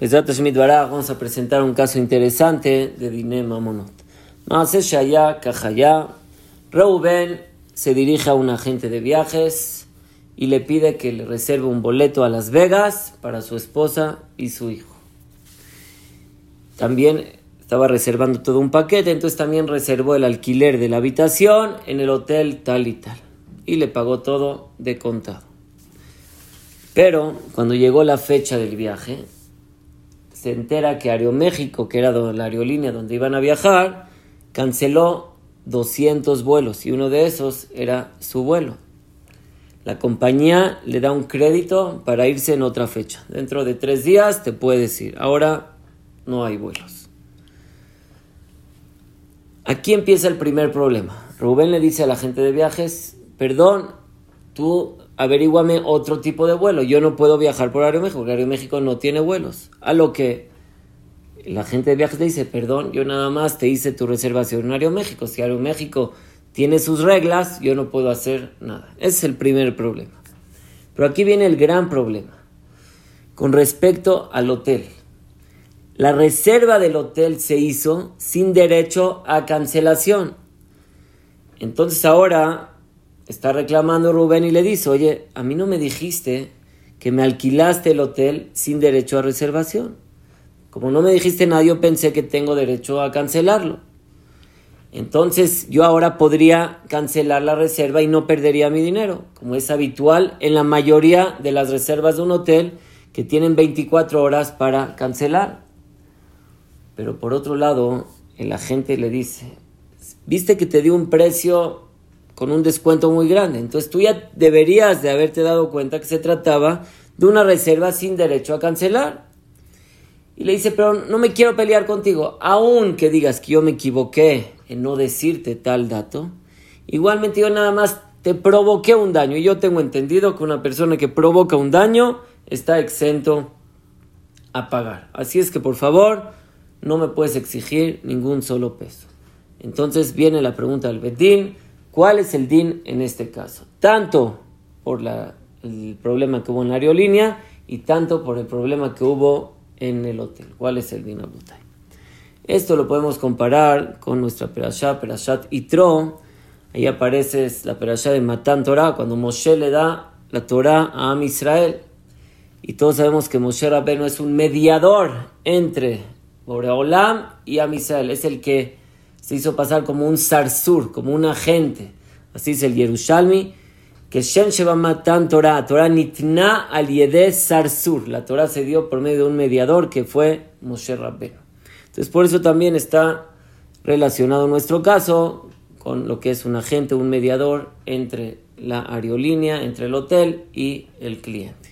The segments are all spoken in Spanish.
Vamos a presentar un caso interesante de Dine Mamonot. Shaya Kajaya. Reuben se dirige a un agente de viajes y le pide que le reserve un boleto a Las Vegas para su esposa y su hijo. También estaba reservando todo un paquete, entonces también reservó el alquiler de la habitación en el hotel tal y tal. Y le pagó todo de contado. Pero cuando llegó la fecha del viaje, se entera que Aeroméxico, que era la aerolínea donde iban a viajar, canceló 200 vuelos y uno de esos era su vuelo. La compañía le da un crédito para irse en otra fecha. Dentro de tres días te puedes ir. Ahora no hay vuelos. Aquí empieza el primer problema. Rubén le dice a la gente de viajes, perdón, tú averíguame otro tipo de vuelo. Yo no puedo viajar por Aeroméxico, porque Aeroméxico no tiene vuelos. A lo que la gente de viajes le dice, perdón, yo nada más te hice tu reservación en Aeroméxico. Si Aeroméxico tiene sus reglas, yo no puedo hacer nada. Ese es el primer problema. Pero aquí viene el gran problema. Con respecto al hotel. La reserva del hotel se hizo sin derecho a cancelación. Entonces ahora está reclamando Rubén y le dice, oye, a mí no me dijiste que me alquilaste el hotel sin derecho a reservación. Como no me dijiste nada, yo pensé que tengo derecho a cancelarlo. Entonces yo ahora podría cancelar la reserva y no perdería mi dinero, como es habitual en la mayoría de las reservas de un hotel que tienen 24 horas para cancelar. Pero por otro lado, el agente le dice, viste que te dio un precio con un descuento muy grande. Entonces tú ya deberías de haberte dado cuenta que se trataba de una reserva sin derecho a cancelar. Y le dice, pero no me quiero pelear contigo, aun que digas que yo me equivoqué en no decirte tal dato, igualmente yo nada más te provoqué un daño. Y yo tengo entendido que una persona que provoca un daño está exento a pagar. Así es que por favor, no me puedes exigir ningún solo peso. Entonces viene la pregunta del Betín ¿Cuál es el DIN en este caso? Tanto por el problema que hubo en la aerolínea y tanto por el problema que hubo en el hotel. ¿Cuál es el DIN Abutay? Esto lo podemos comparar con nuestra perashá, perashat Itro. Ahí aparece la perashá de Matan Torah, cuando Moshe le da la Torah a Am Israel. Y todos sabemos que Moshe Rabbeinu es un mediador entre Boreolam y Am Israel. Es el que se hizo pasar como un sarsur, como un agente. Así es el Yerushalmi, que Shem Matan Torah, Torah Nitna al Yedeh Sarsur. La Torah se dio por medio de un mediador que fue Moshe Rabbeinu. Entonces, por eso también está relacionado nuestro caso con lo que es un agente, un mediador entre la aerolínea, entre el hotel y el cliente.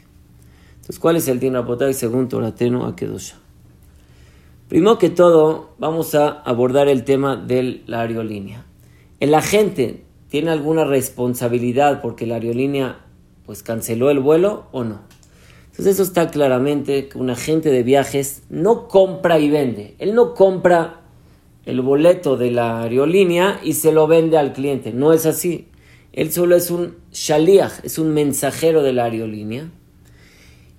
Entonces, ¿cuál es el Din Rapotay según Torateno Akedosha? Primero que todo, vamos a abordar el tema de la aerolínea. ¿El agente tiene alguna responsabilidad porque la aerolínea pues canceló el vuelo o no? Entonces eso está claramente que un agente de viajes no compra y vende. Él no compra el boleto de la aerolínea y se lo vende al cliente. No es así. Él solo es un shaliach, es un mensajero de la aerolínea.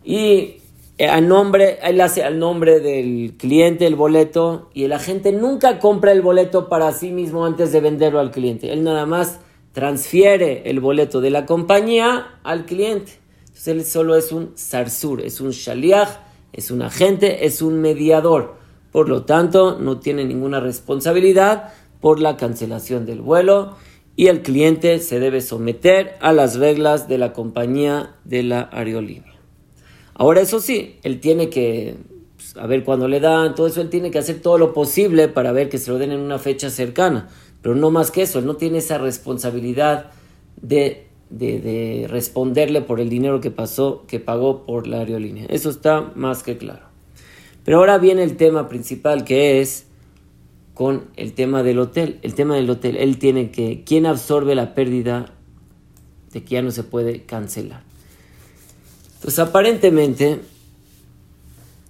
Y eh, nombre, él hace al nombre del cliente el boleto y el agente nunca compra el boleto para sí mismo antes de venderlo al cliente. Él nada más transfiere el boleto de la compañía al cliente. Entonces él solo es un sarsur, es un shaliach, es un agente, es un mediador. Por lo tanto, no tiene ninguna responsabilidad por la cancelación del vuelo y el cliente se debe someter a las reglas de la compañía de la aerolínea. Ahora, eso sí, él tiene que, pues, a ver cuándo le dan, todo eso, él tiene que hacer todo lo posible para ver que se lo den en una fecha cercana. Pero no más que eso, él no tiene esa responsabilidad de, de, responderle por el dinero que pasó, que pagó por la aerolínea. Eso está más que claro. Pero ahora viene el tema principal que es con el tema del hotel. El tema del hotel, él tiene que, ¿quién absorbe la pérdida de que ya no se puede cancelar? Entonces, aparentemente,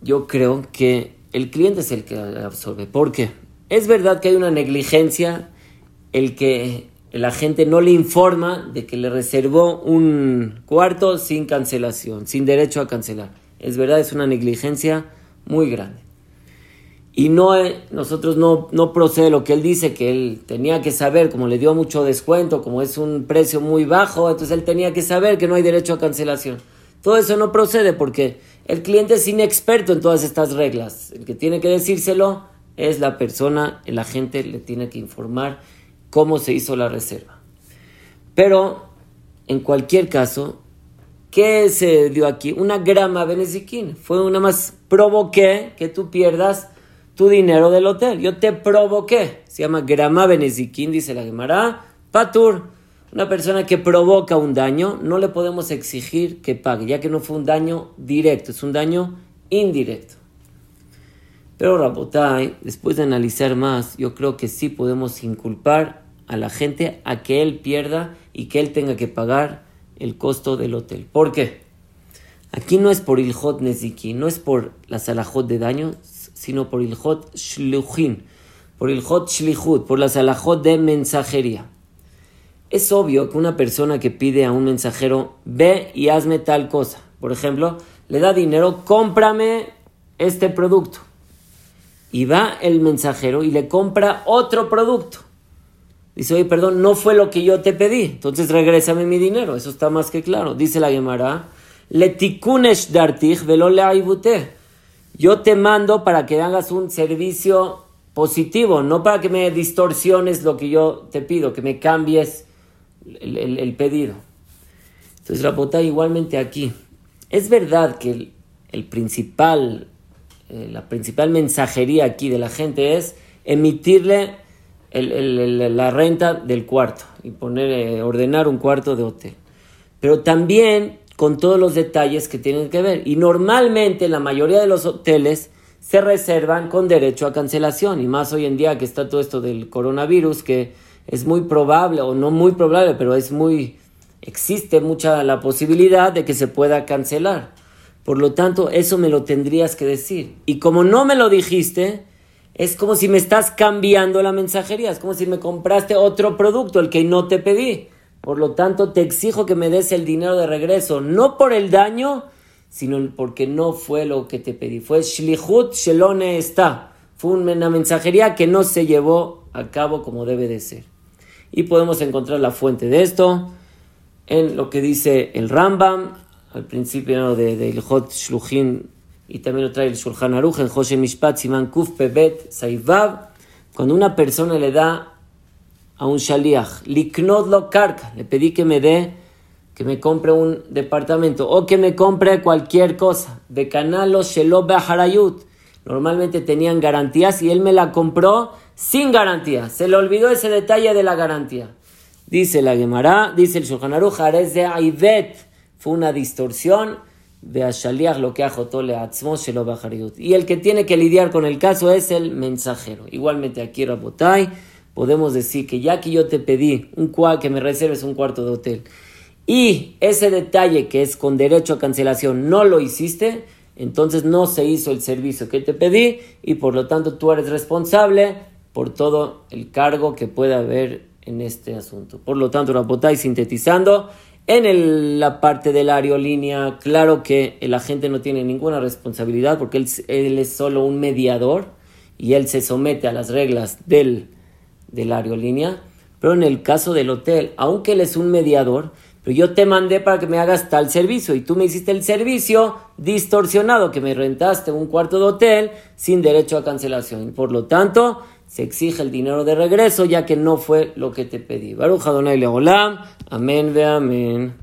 yo creo que el cliente es el que absorbe. ¿Por qué? Es verdad que hay una negligencia, el que la gente no le informa de que le reservó un cuarto sin cancelación, sin derecho a cancelar. Es verdad, es una negligencia muy grande. Y no, eh, nosotros no, no procede lo que él dice, que él tenía que saber, como le dio mucho descuento, como es un precio muy bajo, entonces él tenía que saber que no hay derecho a cancelación. Todo eso no procede porque el cliente es inexperto en todas estas reglas. El que tiene que decírselo es la persona, el agente le tiene que informar cómo se hizo la reserva. Pero, en cualquier caso, ¿qué se dio aquí? Una grama beneziquín. Fue una más provoqué que tú pierdas tu dinero del hotel. Yo te provoqué. Se llama grama beneziquín, dice la Gemara. Patur. Una persona que provoca un daño, no le podemos exigir que pague, ya que no fue un daño directo, es un daño indirecto. Pero Rabotai, después de analizar más, yo creo que sí podemos inculpar a la gente a que él pierda y que él tenga que pagar el costo del hotel. ¿Por qué? Aquí no es por Ilhot Neziki, no es por la salahot de daño, sino por Ilhot Shluchin, por Ilhot Shlichut, por la salahot de mensajería. Es obvio que una persona que pide a un mensajero, ve y hazme tal cosa, por ejemplo, le da dinero, cómprame este producto. Y va el mensajero y le compra otro producto. Dice, oye, perdón, no fue lo que yo te pedí. Entonces regrésame mi dinero. Eso está más que claro. Dice la Gemara, letikunesh dartich velo Yo te mando para que hagas un servicio positivo, no para que me distorsiones lo que yo te pido, que me cambies el, pedido. Entonces, la pota igualmente aquí. Es verdad que el, principal, eh, la principal mensajería aquí de la gente es emitirle la renta del cuarto y poner, eh, ordenar un cuarto de hotel. Pero también con todos los detalles que tienen que ver. Y normalmente la mayoría de los hoteles se reservan con derecho a cancelación. Y más hoy en día que está todo esto del coronavirus, que es muy probable, o no muy probable, pero es muy, existe mucha la posibilidad de que se pueda cancelar. Por lo tanto, eso me lo tendrías que decir. Y como no me lo dijiste, es como si me estás cambiando la mensajería, es como si me compraste otro producto, el que no te pedí. Por lo tanto, te exijo que me des el dinero de regreso, no por el daño, sino porque no fue lo que te pedí. Fue Shlihut Shelone está. Fue una mensajería que no se llevó a cabo como debe de ser. Y podemos encontrar la fuente de esto en lo que dice el Rambam, al principio de, de Hot Shluchin y también lo trae el Shulchan Aruch en José Mishpat Siman Kuf Pebet Saivav, cuando una persona le da a un shaliach, liknod lo karka, le pedí que me dé, que me compre un departamento o que me compre cualquier cosa, de canalo shelo harayut, normalmente tenían garantías y él me la compró sin garantía, se le olvidó ese detalle de la garantía. Dice la Gemara, dice el Shulchan Aruch, de Aivet, fue una distorsión, lo que Y el que tiene que lidiar con el caso es el mensajero. Igualmente aquí, Rabotai, podemos decir que ya que yo te pedí un que me reserves un cuarto de hotel y ese detalle que es con derecho a cancelación no lo hiciste, entonces no se hizo el servicio que te pedí y por lo tanto tú eres responsable por todo el cargo que pueda haber en este asunto. Por lo tanto, Rabotai, sintetizando, en la parte de la aerolínea, claro que el agente no tiene ninguna responsabilidad porque él, es solo un mediador y él se somete a las reglas del, de la aerolínea. Pero en el caso del hotel, aunque él es un mediador, pero yo te mandé para que me hagas tal servicio y tú me hiciste el servicio distorsionado, que me rentaste un cuarto de hotel sin derecho a cancelación. Por lo tanto, se exige el dinero de regreso ya que no fue lo que te pedí. Baruch Adonai Leolam. Amén ve amén.